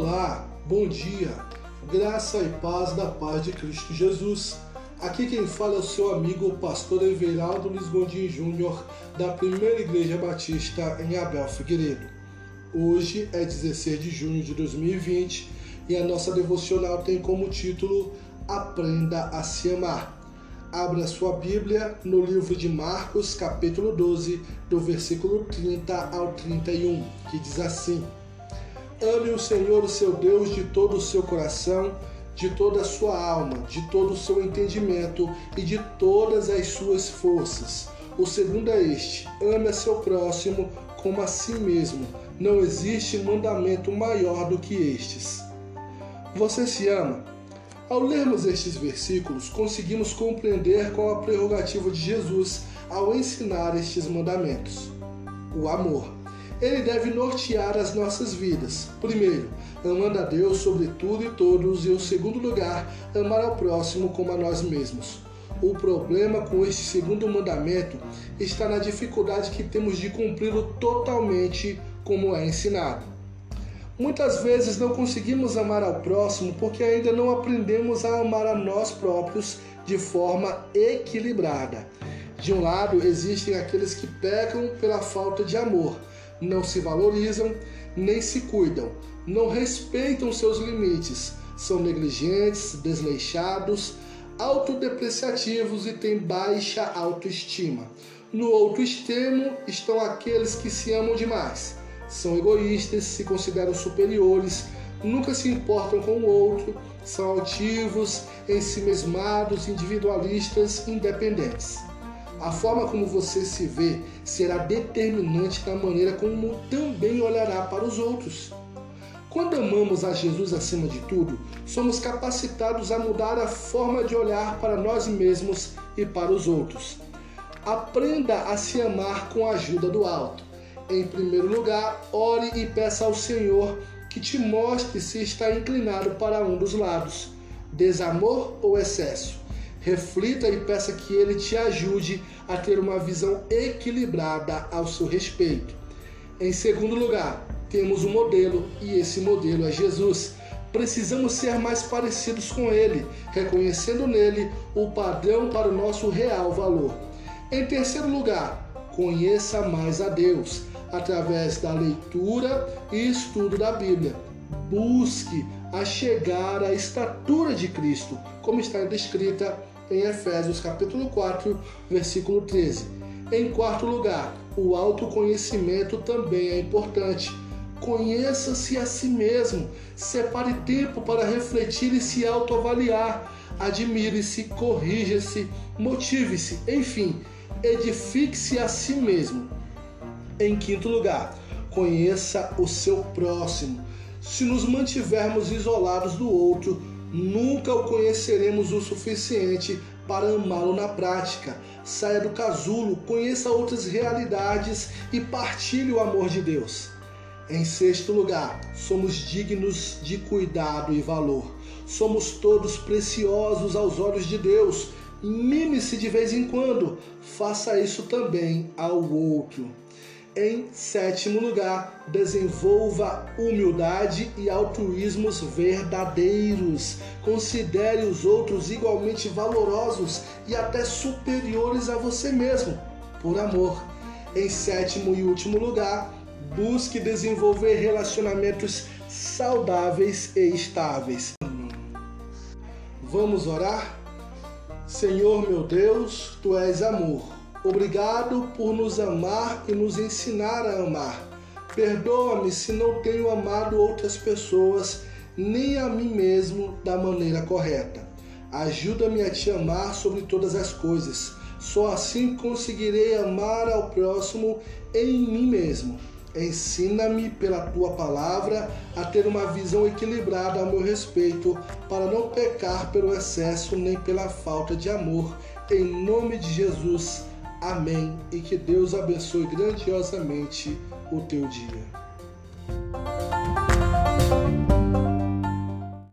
Olá, bom dia, graça e paz da paz de Cristo Jesus. Aqui quem fala é o seu amigo, o pastor Everaldo Luiz Gondim Júnior, da Primeira Igreja Batista em Abel Figueiredo. Hoje é 16 de junho de 2020 e a nossa devocional tem como título Aprenda a se amar. Abra sua Bíblia no livro de Marcos, capítulo 12, do versículo 30 ao 31, que diz assim: Ame o Senhor, o seu Deus, de todo o seu coração, de toda a sua alma, de todo o seu entendimento e de todas as suas forças. O segundo é este: ame a seu próximo como a si mesmo. Não existe mandamento maior do que estes. Você se ama? Ao lermos estes versículos, conseguimos compreender qual a prerrogativa de Jesus ao ensinar estes mandamentos: o amor ele deve nortear as nossas vidas. Primeiro, amando a Deus sobre tudo e todos, e o segundo lugar, amar ao próximo como a nós mesmos. O problema com este segundo mandamento está na dificuldade que temos de cumpri-lo totalmente como é ensinado. Muitas vezes não conseguimos amar ao próximo porque ainda não aprendemos a amar a nós próprios de forma equilibrada. De um lado, existem aqueles que pecam pela falta de amor, não se valorizam nem se cuidam, não respeitam seus limites, são negligentes, desleixados, autodepreciativos e têm baixa autoestima. No outro extremo estão aqueles que se amam demais, são egoístas, se consideram superiores, nunca se importam com o outro, são altivos, ensimesmados, individualistas, independentes. A forma como você se vê será determinante na maneira como também olhará para os outros. Quando amamos a Jesus acima de tudo, somos capacitados a mudar a forma de olhar para nós mesmos e para os outros. Aprenda a se amar com a ajuda do alto. Em primeiro lugar, ore e peça ao Senhor que te mostre se está inclinado para um dos lados, desamor ou excesso. Reflita e peça que ele te ajude a ter uma visão equilibrada ao seu respeito. Em segundo lugar, temos um modelo e esse modelo é Jesus. Precisamos ser mais parecidos com ele, reconhecendo nele o padrão para o nosso real valor. Em terceiro lugar, conheça mais a Deus através da leitura e estudo da Bíblia. Busque a chegar à estatura de Cristo, como está descrita em Efésios capítulo 4, versículo 13. Em quarto lugar, o autoconhecimento também é importante. Conheça-se a si mesmo, separe tempo para refletir e se autoavaliar. Admire-se, corrija-se, motive-se, enfim, edifique-se a si mesmo. Em quinto lugar, conheça o seu próximo. Se nos mantivermos isolados do outro, nunca o conheceremos o suficiente para amá-lo na prática. Saia do casulo, conheça outras realidades e partilhe o amor de Deus. Em sexto lugar, somos dignos de cuidado e valor. Somos todos preciosos aos olhos de Deus. Mime-se de vez em quando, faça isso também ao outro. Em sétimo lugar, desenvolva humildade e altruísmos verdadeiros. Considere os outros igualmente valorosos e até superiores a você mesmo, por amor. Em sétimo e último lugar, busque desenvolver relacionamentos saudáveis e estáveis. Vamos orar? Senhor meu Deus, tu és amor Obrigado por nos amar e nos ensinar a amar. Perdoa-me se não tenho amado outras pessoas nem a mim mesmo da maneira correta. Ajuda-me a te amar sobre todas as coisas. Só assim conseguirei amar ao próximo em mim mesmo. Ensina-me pela tua palavra a ter uma visão equilibrada ao meu respeito, para não pecar pelo excesso nem pela falta de amor. Em nome de Jesus. Amém. E que Deus abençoe grandiosamente o teu dia.